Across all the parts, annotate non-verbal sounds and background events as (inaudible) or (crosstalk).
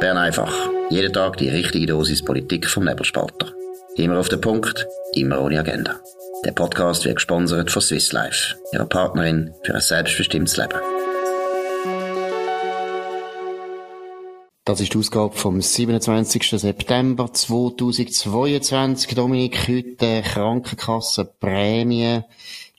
Bern einfach. Jeden Tag die richtige Dosis Politik vom Nebelspalter. Immer auf den Punkt, immer ohne Agenda. Der Podcast wird gesponsert von Swiss Life, ihrer Partnerin für ein selbstbestimmtes Leben. Das ist die Ausgabe vom 27. September 2022. Dominik, heute Krankenkassenprämie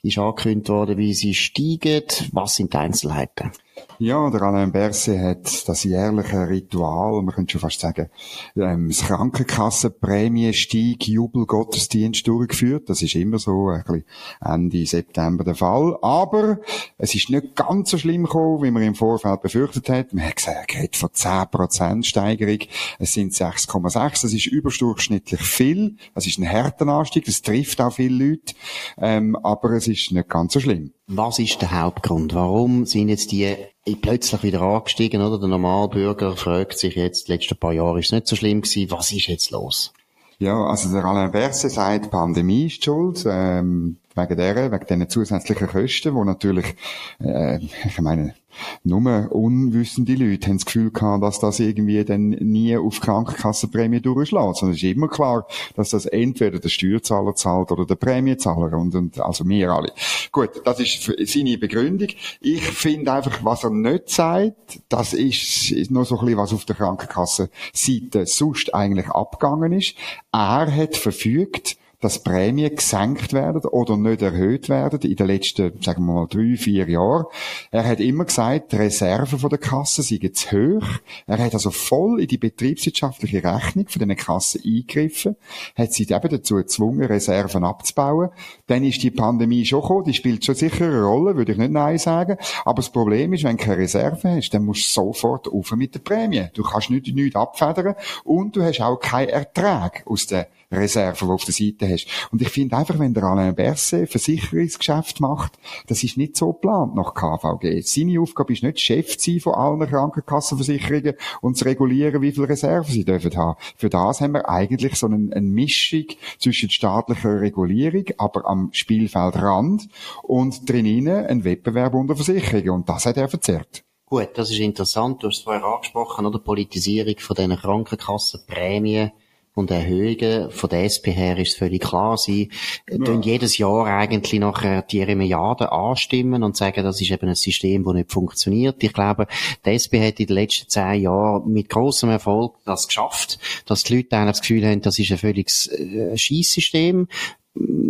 ist angekündigt worden, wie sie steigen. Was sind die Einzelheiten? Ja, der Alain Berset hat das jährliche Ritual, man könnte schon fast sagen, ähm, das Krankenkassenprämiensteig Jubelgottesdienst durchgeführt. Das ist immer so ein bisschen Ende September der Fall. Aber es ist nicht ganz so schlimm gekommen, wie man im Vorfeld befürchtet hat. Man hat gesagt, er hat von 10% Steigerung. Es sind 6,6. Das ist überdurchschnittlich viel. Das ist ein härter Anstieg. Das trifft auch viele Leute. Ähm, aber es ist nicht ganz so schlimm. Was ist der Hauptgrund? Warum sind jetzt die plötzlich wieder angestiegen, oder? Der Normalbürger fragt sich jetzt, die letzten paar Jahre ist es nicht so schlimm gewesen, was ist jetzt los? Ja, also der Alain Berset sagt, die Pandemie ist schuld, ähm, wegen der, wegen diesen zusätzlichen Kosten, wo natürlich, äh, (laughs) ich meine, nur unwissende Leute haben das Gefühl gehabt, dass das irgendwie dann nie auf Krankenkassenprämie durchschlägt. Sondern es ist immer klar, dass das entweder der Steuerzahler zahlt oder der Prämiezahler und, und also wir alle. Gut, das ist seine Begründung. Ich finde einfach, was er nicht sagt, das ist, noch so ein bisschen, was auf der Krankenkassenseite sonst eigentlich abgegangen ist. Er hat verfügt, dass Prämien gesenkt werden oder nicht erhöht werden in den letzten, sagen wir mal, drei, vier Jahren. Er hat immer gesagt, die Reserven der Kasse seien zu hoch. Er hat also voll in die betriebswirtschaftliche Rechnung von diesen Kassen eingegriffen, hat sie eben dazu gezwungen, Reserven abzubauen. Dann ist die Pandemie schon gekommen, die spielt schon sicher eine Rolle, würde ich nicht Nein sagen. Aber das Problem ist, wenn du keine Reserven hast, dann musst du sofort auf mit der Prämie. Du kannst nicht, nichts abfedern und du hast auch keinen Ertrag aus der Du auf der Seite hast. Und ich finde einfach, wenn der Alain Berset Versicherungsgeschäft macht, das ist nicht so geplant nach KVG. Seine Aufgabe ist nicht Chef zu sein von allen Krankenkassenversicherungen und zu regulieren, wie viele Reserven sie dürfen haben. Für das haben wir eigentlich so eine, eine Mischung zwischen staatlicher Regulierung, aber am Spielfeldrand und drinnen ein Wettbewerb unter Versicherungen. Und das hat er verzerrt. Gut, das ist interessant. Du hast es vorher angesprochen, oder? Politisierung von diesen Krankenkassenprämien und Erhöhungen von der SP her ist völlig klar. Sie ja. tun jedes Jahr eigentlich nachher die Milliarden anstimmen und sagen, das ist eben ein System, das nicht funktioniert. Ich glaube, die SP hat in den letzten zehn Jahren mit großem Erfolg das geschafft, dass die Leute das Gefühl haben, das ist ein völliges äh, Schießsystem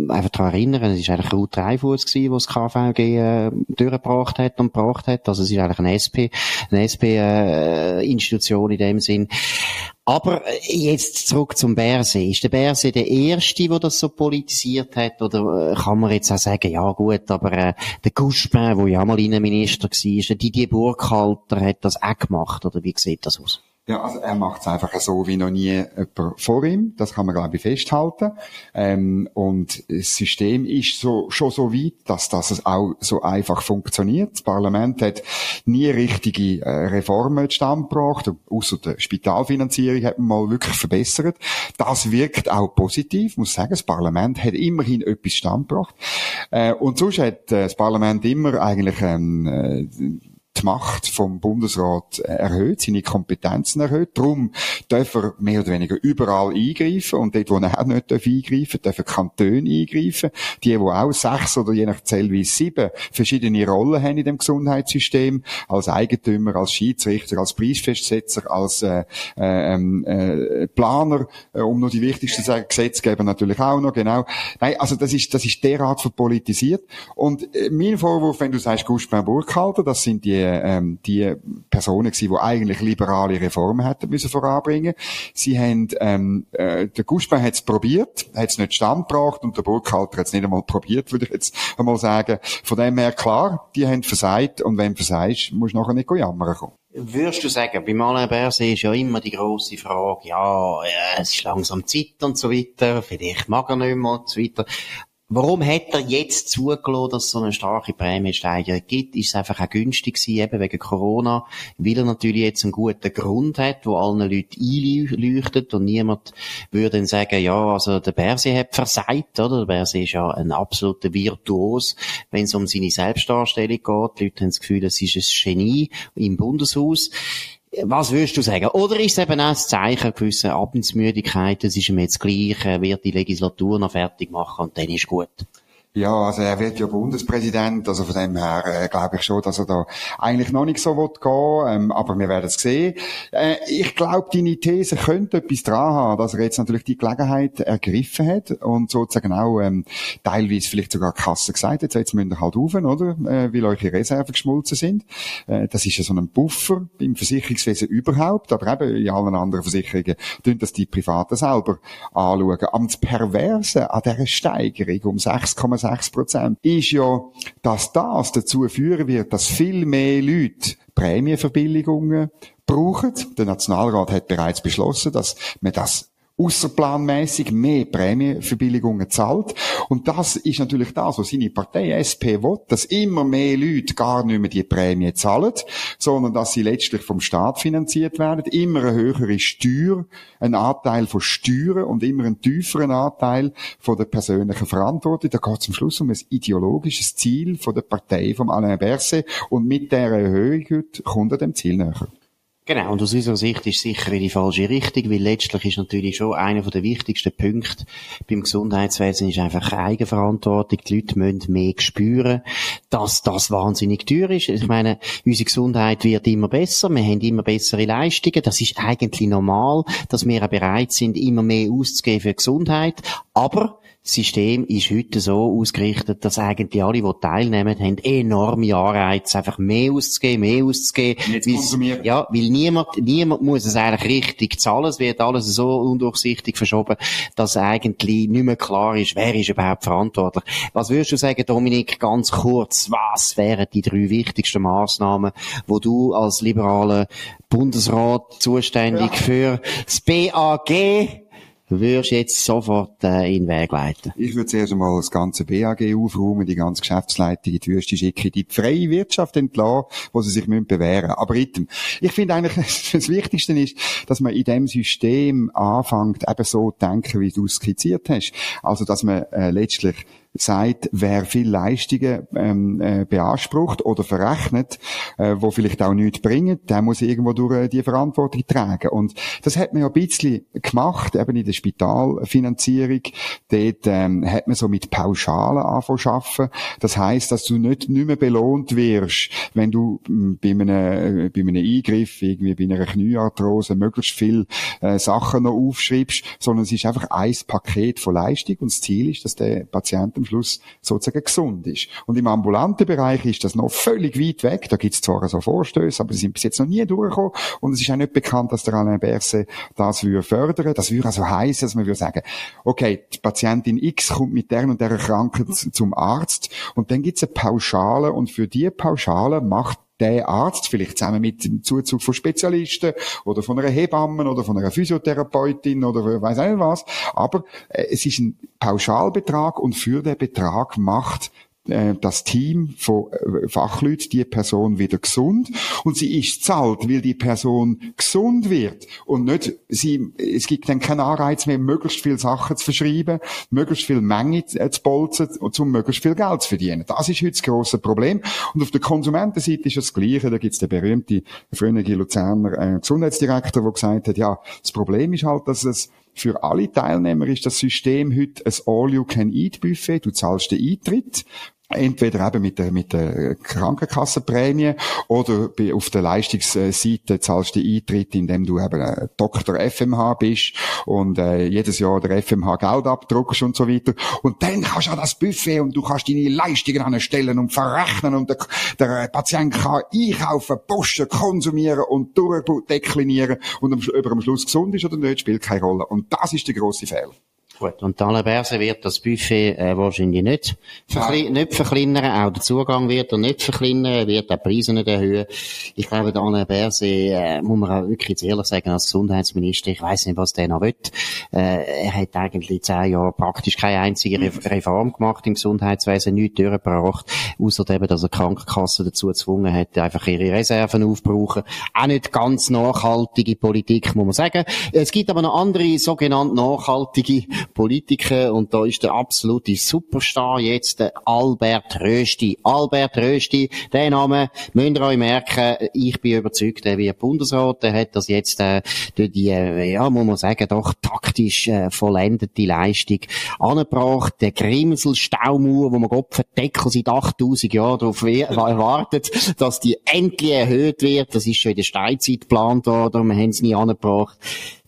einfach daran erinnern, es war eigentlich Ruth Dreifuss gewesen, was das KVG äh, durchgebracht hat und gebracht hat. Also es ist eigentlich eine SP, eine SP-Institution äh, in dem Sinn. Aber äh, jetzt zurück zum Berse. Ist der Berse der Erste, der das so politisiert hat? Oder äh, kann man jetzt auch sagen, ja gut, aber äh, der Guspin, der ja mal Innenminister war, der Didier Burkhalter hat das auch gemacht? Oder wie sieht das aus? Ja, also er macht es einfach so wie noch nie jemand vor ihm. Das kann man, glaube ich, festhalten. Ähm, und das System ist so, schon so weit, dass das auch so einfach funktioniert. Das Parlament hat nie richtige äh, Reformen zustande gebracht. Außer der Spitalfinanzierung hat man mal wirklich verbessert. Das wirkt auch positiv. Ich muss sagen, das Parlament hat immerhin etwas zustande gebracht. Äh, und sonst hat äh, das Parlament immer eigentlich ähm, äh, die Macht vom Bundesrat erhöht, seine Kompetenzen erhöht. Darum darf er mehr oder weniger überall eingreifen und dort, wo er auch nicht eingreifen darf, dürfen Kantone eingreifen. Die, die auch sechs oder je nach Zellweise sieben verschiedene Rollen haben in dem Gesundheitssystem, als Eigentümer, als Schiedsrichter, als Preisfestsetzer, als äh, äh, ähm, äh, Planer, äh, um nur die wichtigsten zu sagen, Gesetzgeber natürlich auch noch, genau. Nein, also das ist, das ist derart verpolitisiert. Und äh, mein Vorwurf, wenn du sagst, Guspin Burkhalter, das sind die ähm, die Personen gewesen, die eigentlich liberale Reformen hätten müssen voranbringen. Sie haben, ähm, äh, der Guspin hat es probiert, hat es nicht standgebracht und der Burkhalter hat es nicht einmal probiert, würde ich jetzt einmal sagen. Von dem her klar, die haben versagt und wenn du versagst, musst du nachher nicht jammern kommen. Würdest du sagen, bei Alain Berset ist ja immer die grosse Frage, ja, ja, es ist langsam Zeit und so weiter, vielleicht mag er nicht mehr und so weiter. Warum hat er jetzt zugelassen, dass es so eine starke Prämiensteigerung gibt? Ist es einfach auch günstig gewesen, eben wegen Corona, weil er natürlich jetzt einen guten Grund hat, wo allen Leuten einleuchtet und niemand würde dann sagen, ja, also der Berse hat versagt, oder? Der Berse ist ja ein absoluter Virtuos, wenn es um seine Selbstdarstellung geht. Die Leute haben das Gefühl, es ist ein Genie im Bundeshaus. Was würdest du sagen? Oder ist es eben auch ein Zeichen gewisser Abendsmüdigkeit, es ist ihm jetzt gleich, er wird die Legislatur noch fertig machen und dann ist gut? Ja, also er wird ja Bundespräsident, also von dem her äh, glaube ich schon, dass er da eigentlich noch nicht so will gehen, ähm, aber wir werden es sehen. Äh, ich glaube, deine These könnte etwas dran haben, dass er jetzt natürlich die Gelegenheit ergriffen hat und sozusagen auch ähm, teilweise vielleicht sogar Kasse gesagt hat, jetzt müsst ihr halt rauf, oder, äh, weil eure Reserven geschmolzen sind. Äh, das ist ja so ein Buffer im Versicherungswesen überhaupt, aber eben in allen anderen Versicherungen tun das die Privaten selber anschauen. Am Perverse an dieser Steigerung um 6, 6 Prozent, ist ja, dass das dazu führen wird, dass viel mehr Leute Prämienverbilligungen brauchen. Der Nationalrat hat bereits beschlossen, dass man das außerplanmäßig mehr Prämienverbilligungen zahlt. Und das ist natürlich das, was seine Partei SP will, dass immer mehr Leute gar nicht mehr die Prämie zahlen, sondern dass sie letztlich vom Staat finanziert werden, immer eine höhere Steuer, ein Anteil von Steuern und immer einen tieferen Anteil von der persönlichen Verantwortung. Da geht es am Schluss um ein ideologisches Ziel von der Partei vom Alain Berset und mit der Erhöhung heute kommt er dem Ziel näher. Genau, und aus unserer Sicht ist sicher in die falsche Richtung, weil letztlich ist natürlich schon einer der wichtigsten Punkte beim Gesundheitswesen ist einfach Eigenverantwortung. Die Leute müssen mehr spüren, dass das wahnsinnig teuer ist. Ich meine, unsere Gesundheit wird immer besser, wir haben immer bessere Leistungen. Das ist eigentlich normal, dass wir auch bereit sind, immer mehr auszugeben für Gesundheit. Aber System ist heute so ausgerichtet, dass eigentlich alle, die teilnehmen, haben enorme Anreize, einfach mehr auszugeben, mehr auszugeben. Weil, ja, weil niemand, niemand muss es eigentlich richtig zahlen. Es wird alles so undurchsichtig verschoben, dass eigentlich nicht mehr klar ist, wer ist überhaupt verantwortlich. Was würdest du sagen, Dominik, ganz kurz, was wären die drei wichtigsten Maßnahmen, wo du als liberaler Bundesrat zuständig ja. für das BAG würdest jetzt sofort äh, in den Weg leiten. Ich würde zuerst einmal das ganze BAG aufräumen, die ganze Geschäftsleitung in die Wüste schicken, die freie Wirtschaft entlassen, wo sie sich müssen bewähren Aber item. Ich finde eigentlich, (laughs) das Wichtigste ist, dass man in dem System anfängt, eben so zu denken, wie du es skizziert hast. Also, dass man äh, letztlich sagt, wer viel Leistungen ähm, äh, beansprucht oder verrechnet, äh, wo vielleicht auch nichts bringen, der muss irgendwo durch äh, die Verantwortung tragen. Und das hat man ja ein bisschen gemacht, eben in der Spitalfinanzierung. Dort ähm, hat man so mit Pauschalen angefangen zu arbeiten. Das heißt, dass du nicht, nicht mehr belohnt wirst, wenn du ähm, bei, einem, äh, bei einem Eingriff, irgendwie bei einer Kniearthrose, möglichst viel äh, Sachen noch aufschreibst, sondern es ist einfach ein Paket von Leistung und das Ziel ist, dass der Patient am Schluss sozusagen gesund ist. Und im ambulanten Bereich ist das noch völlig weit weg. Da gibt es zwar so Vorstöße, aber sie sind bis jetzt noch nie durchgekommen. Und es ist auch nicht bekannt, dass der Alain Berset das würde fördern. Das würde also heißen, dass man würde sagen, okay, die Patientin X kommt mit der und der Krankheit zum Arzt und dann gibt es eine Pauschale und für die Pauschale macht der Arzt, vielleicht zusammen mit dem Zuzug von Spezialisten oder von einer Hebamme oder von einer Physiotherapeutin oder weiß nicht was. Aber äh, es ist ein Pauschalbetrag und für den Betrag macht äh, das Team von äh, Fachleuten die Person wieder gesund und sie ist zahlt, weil die Person gesund wird und nicht sie es gibt dann keinen Anreiz mehr möglichst viel Sachen zu verschreiben, möglichst viel Menge zu bolzen und um möglichst viel Geld zu verdienen. Das ist heute das grosse Problem und auf der Konsumentenseite ist das Gleiche. Da gibt es den berühmten früheren Luzerner äh, Gesundheitsdirektor, der gesagt hat, ja das Problem ist halt, dass es für alle Teilnehmer ist das System heute ein All-You-Can-Eat-Buffet. Du zahlst den Eintritt entweder eben mit der, mit der Krankenkassenprämie oder auf der Leistungsseite zahlst du Eintritt, indem du eben Doktor FMH bist und äh, jedes Jahr der FMH Geld abdruckst und so weiter. Und dann kannst du an das Buffet und du kannst deine Leistungen anstellen und verrechnen und der, der Patient kann einkaufen, posten, konsumieren und durchdeklinieren und über am Schluss gesund ist oder nicht, spielt keine Rolle. Und das ist der grosse Fehler. Gut, und Alain Berset wird das Buffet äh, wahrscheinlich nicht, verkle nicht verkleinern, auch der Zugang wird er nicht verkleinern, er wird auch die Preise nicht erhöhen. Ich glaube, der Alain Berset, äh, muss man auch wirklich jetzt ehrlich sagen, als Gesundheitsminister, ich weiß nicht, was der noch will. Äh, er hat eigentlich zehn Jahre praktisch keine einzige Re Reform gemacht im Gesundheitswesen, nichts durchgebracht, außer eben, dass er Krankenkassen dazu gezwungen hat, einfach ihre Reserven aufzubrauchen. Auch nicht ganz nachhaltige Politik, muss man sagen. Es gibt aber noch andere sogenannte nachhaltige Politiker und da ist der absolute Superstar jetzt der Albert Rösti. Albert Rösti, der Name, müsst ihr euch merken, ich bin überzeugt, er wird Bundesrat, er hat das jetzt äh, durch die, äh, ja, muss man sagen, doch taktisch äh, vollendete Leistung angebracht. Der Grimsel-Staumauer, wo man Gott verdeckt seit 8000 Jahren darauf erwartet, (laughs) dass die endlich erhöht wird. Das ist schon in der Steinzeit geplant worden, wir haben es nie angebracht.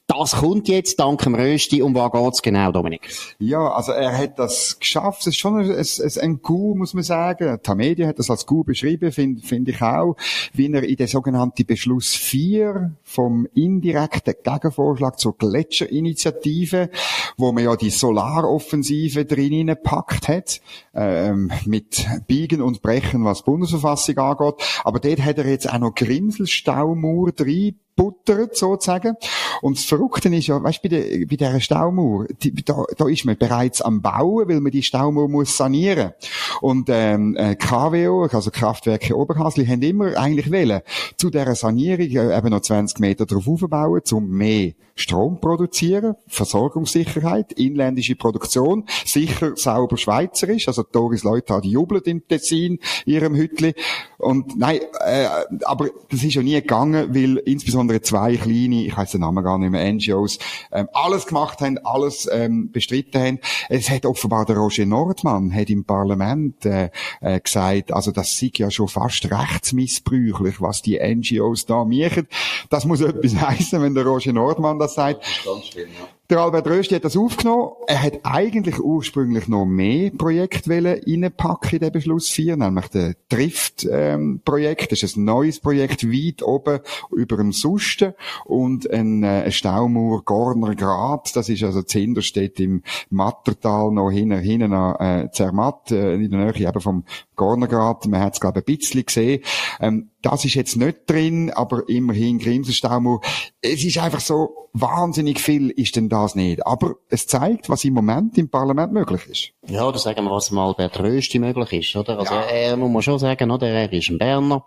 Das kommt jetzt dank dem Rösti. Um was geht's genau, Dominik? Ja, also er hat das geschafft. Es ist schon ein, ein, ein Coup, muss man sagen. Tamedia hat das als Coup beschrieben, finde find ich auch. Wie er in den sogenannten Beschluss 4 vom indirekten Gegenvorschlag zur Gletscherinitiative, wo man ja die Solaroffensive drin gepackt hat, ähm, mit Biegen und Brechen, was Bundesverfassung angeht. Aber dort hat er jetzt auch noch Grimselstaumauer drin buttert, sozusagen. Und das Verrückte ist ja, weißt du, bei, der, bei dieser Staumauer, die, da, da ist man bereits am Bauen, weil man die Staumauer muss sanieren. Und, ähm, äh, KWO, also Kraftwerke Oberhasli, haben immer eigentlich wollen, zu dieser Sanierung äh, eben noch 20 Meter drauf aufbauen, um mehr Strom produzieren, Versorgungssicherheit, inländische Produktion, sicher sauber schweizerisch, also Doris Leute die jubelt im Tessin, ihrem Hütli. Und nein, äh, aber das ist ja nie gegangen, weil insbesondere zwei kleine, ich weiß den Namen gar nicht mehr, NGOs, ähm, alles gemacht haben, alles ähm, bestritten haben. Es hat offenbar der Roger Nordmann hat im Parlament äh, äh, gesagt, also das sei ja schon fast rechtsmissbräuchlich, was die NGOs da machen. Das muss etwas (laughs) heißen, wenn der Roger Nordmann das sagt. Das schlimm, ja. Der Albert Rösti hat das aufgenommen. Er hat eigentlich ursprünglich noch mehr Projekte reinpacken in den Beschluss 4, nämlich das Drift-Projekt. Ähm, das ist ein neues Projekt, weit oben über dem Susten und ein, äh, Staumauer Gorner Grat. Das ist also Zinderstedt im Mattertal noch hinten, hinten an äh, Zermatt, äh, in der Nähe eben vom Gornergrat. Man hat es, glaube ich, ein bisschen gesehen. Ähm, das ist jetzt nicht drin, aber immerhin Grimselstaumauer. Es ist einfach so, wahnsinnig viel ist denn das nicht. Aber es zeigt, was im Moment im Parlament möglich ist. Ja, oder sagen wir, was mal Albert Rösti möglich ist, oder? Also, ja. er muss man schon sagen, oder? Er ist ein Berner.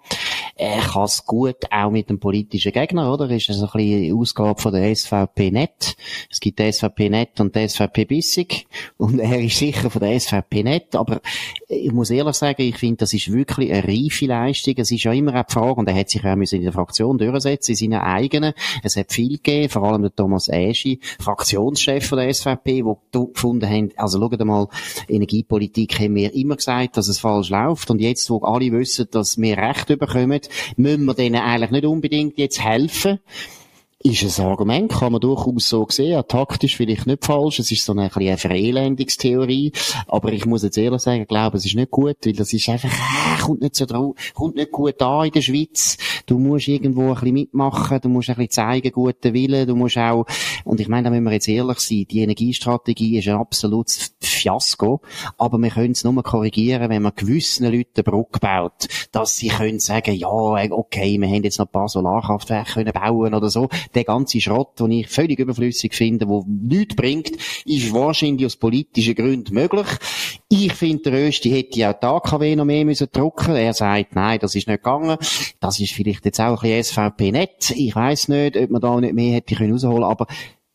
Er kann es gut auch mit dem politischen Gegner, oder? Ist das ein bisschen Ausgabe von der SVP Net. Es gibt die SVP Net und die SVP Bissig. Und er ist sicher von der SVP Net. Aber ich muss ehrlich sagen, ich finde, das ist wirklich eine reife Leistung. Es ist ja immer die Frage, und er hat sich auch in der Fraktion durchsetzen, in seinen eigenen. Es hat viel gegeben, vor allem der Thomas Eschi, Fraktionschef von der SVP, wo gefunden haben, also schaut mal, Energiepolitik haben wir immer gesagt, dass es falsch läuft. Und jetzt, wo alle wissen, dass wir Recht bekommen, müssen wir denen eigentlich nicht unbedingt jetzt helfen ist ein Argument, kann man durchaus so sehen, ja, taktisch vielleicht nicht falsch, es ist so eine, eine Verelendungstheorie, aber ich muss jetzt ehrlich sagen, ich glaube, es ist nicht gut, weil das ist einfach, äh, kommt nicht so drauf, kommt nicht gut an in der Schweiz, du musst irgendwo ein bisschen mitmachen, du musst ein bisschen zeigen, guten Willen, du musst auch, und ich meine, da müssen wir jetzt ehrlich sein, die Energiestrategie ist ein absolutes Fiasko, aber wir können es nur korrigieren, wenn man gewissen Leuten eine Brücke baut, dass sie können sagen, ja, okay, wir haben jetzt noch ein paar Solarkraftwerke können bauen oder so, der ganze Schrott, den ich völlig überflüssig finde, wo nichts bringt, ist wahrscheinlich aus politischen Gründen möglich. Ich finde, der Rösti hätte auch die AKW noch mehr müssen drucken. Er sagt, nein, das ist nicht gegangen. Das ist vielleicht jetzt auch ein bisschen SVP-Nett. Ich weiß nicht, ob man da nicht mehr hätte können, aber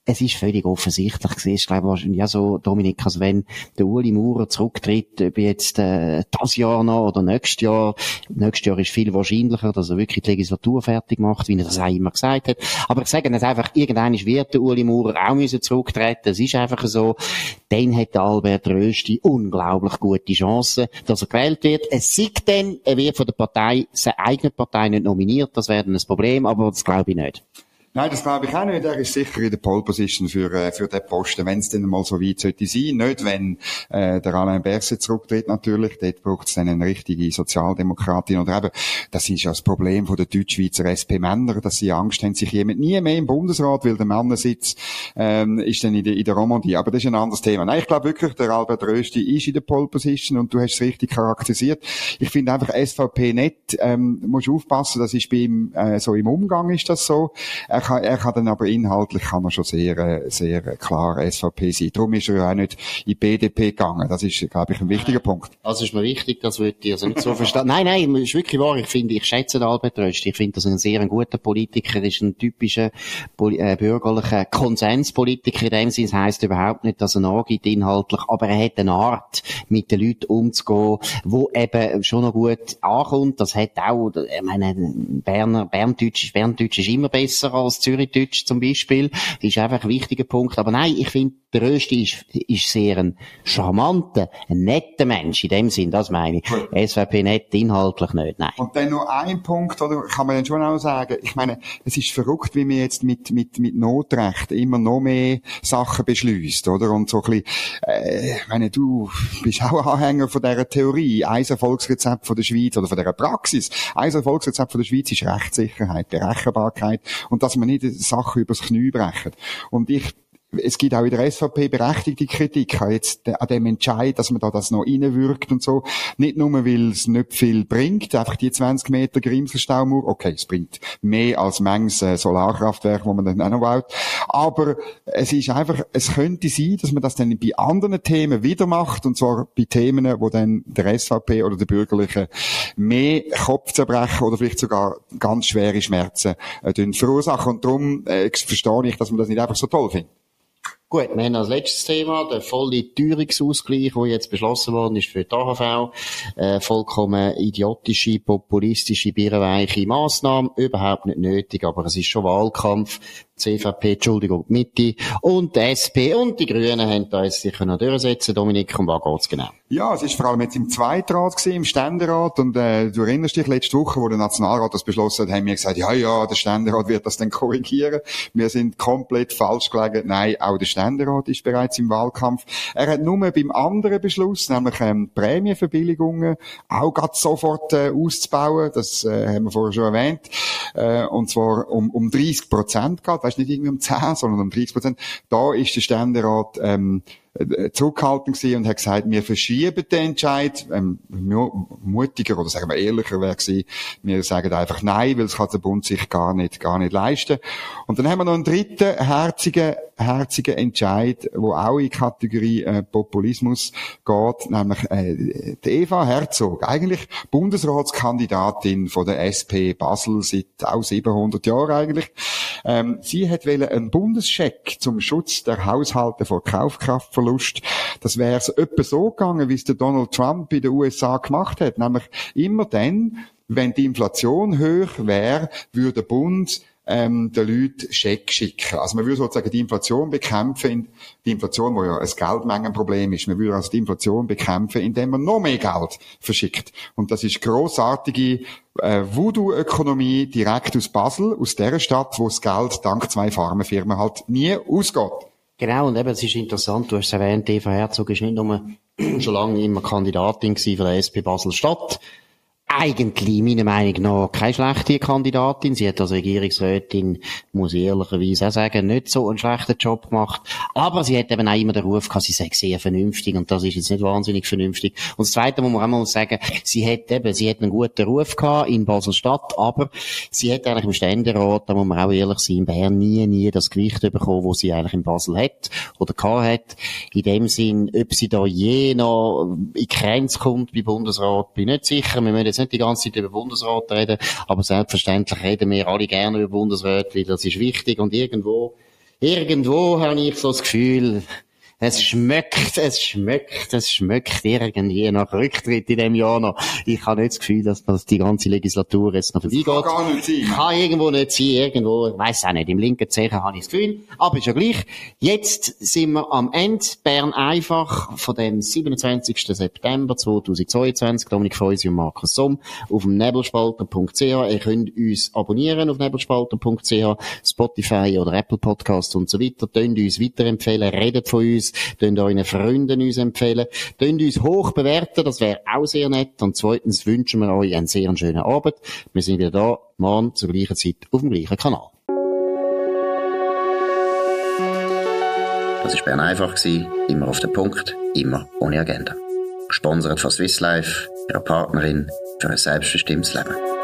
es ist völlig offensichtlich gewesen. Ich glaube wahrscheinlich ja so, Dominik, also wenn der Uli Maurer zurücktritt, ob jetzt äh, das Jahr noch oder nächstes Jahr, nächstes Jahr ist viel wahrscheinlicher, dass er wirklich die Legislatur fertig macht, wie er das auch immer gesagt hat. Aber ich sage jetzt einfach, irgendwann wird der Uli Maurer auch müssen zurücktreten. Es ist einfach so. Dann hat Albert Rösti unglaublich gute Chancen, dass er gewählt wird. Es sieht dann, er wird von der Partei, seine eigene Partei nicht nominiert. Das wäre ein Problem, aber das glaube ich nicht. Nein, das glaube ich auch nicht. Er ist sicher in der Pole Position für, äh, für den Posten, wenn es denn mal so weit sollte sein. Nicht, wenn äh, der Alain Berset zurücktritt natürlich. Dort braucht es dann eine richtige Sozialdemokratin. Oder eben, das ist ja das Problem von den Deutschschweizer SP-Männer, dass sie Angst haben, sich jemand nie mehr im Bundesrat, weil der Männersitz ähm, ist dann in der, in der Romandie. Aber das ist ein anderes Thema. Nein, ich glaube wirklich, der Albert Rösti ist in der Pole Position und du hast es richtig charakterisiert. Ich finde einfach SVP nicht, ähm, musst aufpassen, das ist bei ihm äh, so im Umgang ist das so. Er er kann, er kann dann aber inhaltlich kann er schon sehr, äh, sehr klar SVP sein. Darum ist er ja auch nicht in die BDP gegangen. Das ist, glaube ich, ein wichtiger Punkt. Also ist mir wichtig, das würde ich also nicht so verstehen. Nein, nein, ist wirklich wahr. Ich finde, ich schätze den Albert Röst. Ich finde, das ist ein sehr guter Politiker, ist ein typischer äh, bürgerlicher Konsenspolitiker in dem Sinne. Das heisst überhaupt nicht, dass er nachgibt inhaltlich, aber er hat eine Art, mit den Leuten umzugehen, wo eben schon noch gut ankommt. Das hat auch, ich meine, Berner, Berndeutsch, Berndeutsch ist immer besser als Zürichdeutsch zum Beispiel. Das ist einfach ein wichtiger Punkt. Aber nein, ich finde, der Rösti ist, ist sehr ein charmanter, ein netter Mensch in dem Sinn, das meine ich. Cool. SVP nett, inhaltlich nicht, nein. Und dann noch ein Punkt, oder kann man dann schon auch sagen, ich meine, es ist verrückt, wie man jetzt mit, mit, mit Notrecht immer noch mehr Sachen beschließt, oder? Und so ein bisschen, äh, ich meine, du bist auch Anhänger von dieser Theorie, ein Erfolgsrezept von der Schweiz, oder von dieser Praxis. Ein Erfolgsrezept von der Schweiz ist Rechtssicherheit, Berechenbarkeit, und dass man nicht Sachen übers Knie brechen. Und ich es gibt auch in der SVP berechtigte Kritik an, jetzt, an dem Entscheid, dass man da das noch reinwirkt und so. Nicht nur, weil es nicht viel bringt, einfach die 20 Meter Grimselstaumauer. Okay, es bringt mehr als manches äh, Solarkraftwerk, wo man dann auch noch baut. Aber es ist einfach, es könnte sein, dass man das dann bei anderen Themen wieder macht, und zwar bei Themen, wo dann der SVP oder der Bürgerlichen mehr Kopfzerbrechen oder vielleicht sogar ganz schwere Schmerzen äh, verursachen. Und darum äh, verstehe ich, dass man das nicht einfach so toll findet. Gut, wir haben als letztes Thema den vollen Teuerungsausgleich, der jetzt beschlossen worden ist für die AHV. Äh, vollkommen idiotische, populistische, birrenweiche Massnahme. Überhaupt nicht nötig, aber es ist schon Wahlkampf. CVP, Entschuldigung, die Mitte und die SP und die Grünen haben da jetzt sich noch durchsetzen. Dominik, um was geht's genau? Ja, es ist vor allem jetzt im Zweitrat gewesen, im Ständerat und äh, du erinnerst dich, letzte Woche, wo der Nationalrat das beschlossen hat, haben wir gesagt, ja, ja, der Ständerat wird das dann (laughs) korrigieren. Wir sind komplett falsch gelegen. Nein, auch der Ständerat ist bereits im Wahlkampf. Er hat nur beim anderen Beschluss, nämlich ähm, Prämienverbilligungen, auch gerade sofort äh, auszubauen. Das äh, haben wir vorher schon erwähnt. Äh, und zwar um, um 30 Prozent gehabt weißt, nicht irgendwie um 10, sondern um 30 Prozent. Da ist der Ständerat ähm, äh, zurückhaltend gewesen und hat gesagt, wir verschieben den Entscheid. Ähm, mutiger oder sagen wir ehrlicher wäre gewesen, wir sagen einfach nein, weil es kann der Bund sich gar nicht, gar nicht leisten. Und dann haben wir noch einen dritten herzigen, herzigen Entscheid, wo auch in die Kategorie äh, Populismus geht, nämlich äh, die Eva Herzog, eigentlich Bundesratskandidatin von der SP Basel seit auch 700 Jahren eigentlich. Ähm, sie hat einen Bundescheck zum Schutz der Haushalte vor Kaufkraft Verlust. Das wäre es etwa so gegangen, wie es der Donald Trump in den USA gemacht hat. Nämlich immer dann, wenn die Inflation hoch wäre, würde der Bund ähm, den Leuten Scheck schicken. Also man würde sozusagen die Inflation bekämpfen, die Inflation, wo ja ein Geldmengenproblem ist, man würde also die Inflation bekämpfen, indem man noch mehr Geld verschickt. Und das ist großartige äh, Voodoo-Ökonomie direkt aus Basel, aus der Stadt, wo das Geld dank zwei Pharmafirmen halt nie ausgeht. Genau, und eben, es ist interessant, du hast es erwähnt, Eva Herzog ist nicht nur (clears throat) schon lange immer Kandidatin für die SP Basel-Stadt, eigentlich, meiner Meinung nach, keine schlechte Kandidatin. Sie hat als Regierungsrätin, muss ich ehrlicherweise auch sagen, nicht so einen schlechten Job gemacht. Aber sie hat eben auch immer den Ruf gehabt, sie sei sehr vernünftig. Und das ist jetzt nicht wahnsinnig vernünftig. Und das Zweite muss man auch mal sagen, sie hat eben, sie hat einen guten Ruf gehabt in Basel-Stadt, aber sie hat eigentlich im Ständerat, da muss man auch ehrlich sein, in Bern nie, nie das Gewicht bekommen, wo sie eigentlich in Basel hat oder gehabt hat. In dem Sinn, ob sie da je noch in Grenze kommt bei Bundesrat, bin ich nicht sicher. Wir müssen jetzt nicht die ganze Zeit über Bundesrat reden, aber selbstverständlich reden wir alle gerne über Bundesrat, weil das ist wichtig. Und irgendwo, irgendwo habe ich so das Gefühl, es schmeckt, es schmeckt, es schmeckt irgendwie nach Rücktritt in dem Jahr noch. Ich habe nicht das Gefühl, dass das die ganze Legislatur jetzt noch vorbeigeht. Kann gar nicht sein. Kann irgendwo nicht sein, irgendwo, ich weiss auch nicht, im linken Zeichen habe ich das Gefühl. Aber ist ja gleich. Jetzt sind wir am Ende. Bern einfach von dem 27. September 2022. Dominik Feusi und Markus Somm auf dem nebelspalter.ch. Ihr könnt uns abonnieren auf nebelspalter.ch, Spotify oder Apple Podcast und so weiter. Tönt uns weiterempfehlen, redet von uns uns, könnt euren Freunden uns empfehlen, könnt uns hoch bewerten, das wäre auch sehr nett. Und zweitens wünschen wir euch einen sehr schönen Abend. Wir sind wieder da, morgen zur gleichen Zeit auf dem gleichen Kanal. Das war Bern einfach, immer auf den Punkt, immer ohne Agenda. Gesponsert von Swiss Life, ihrer Partnerin für ein selbstbestimmtes Leben.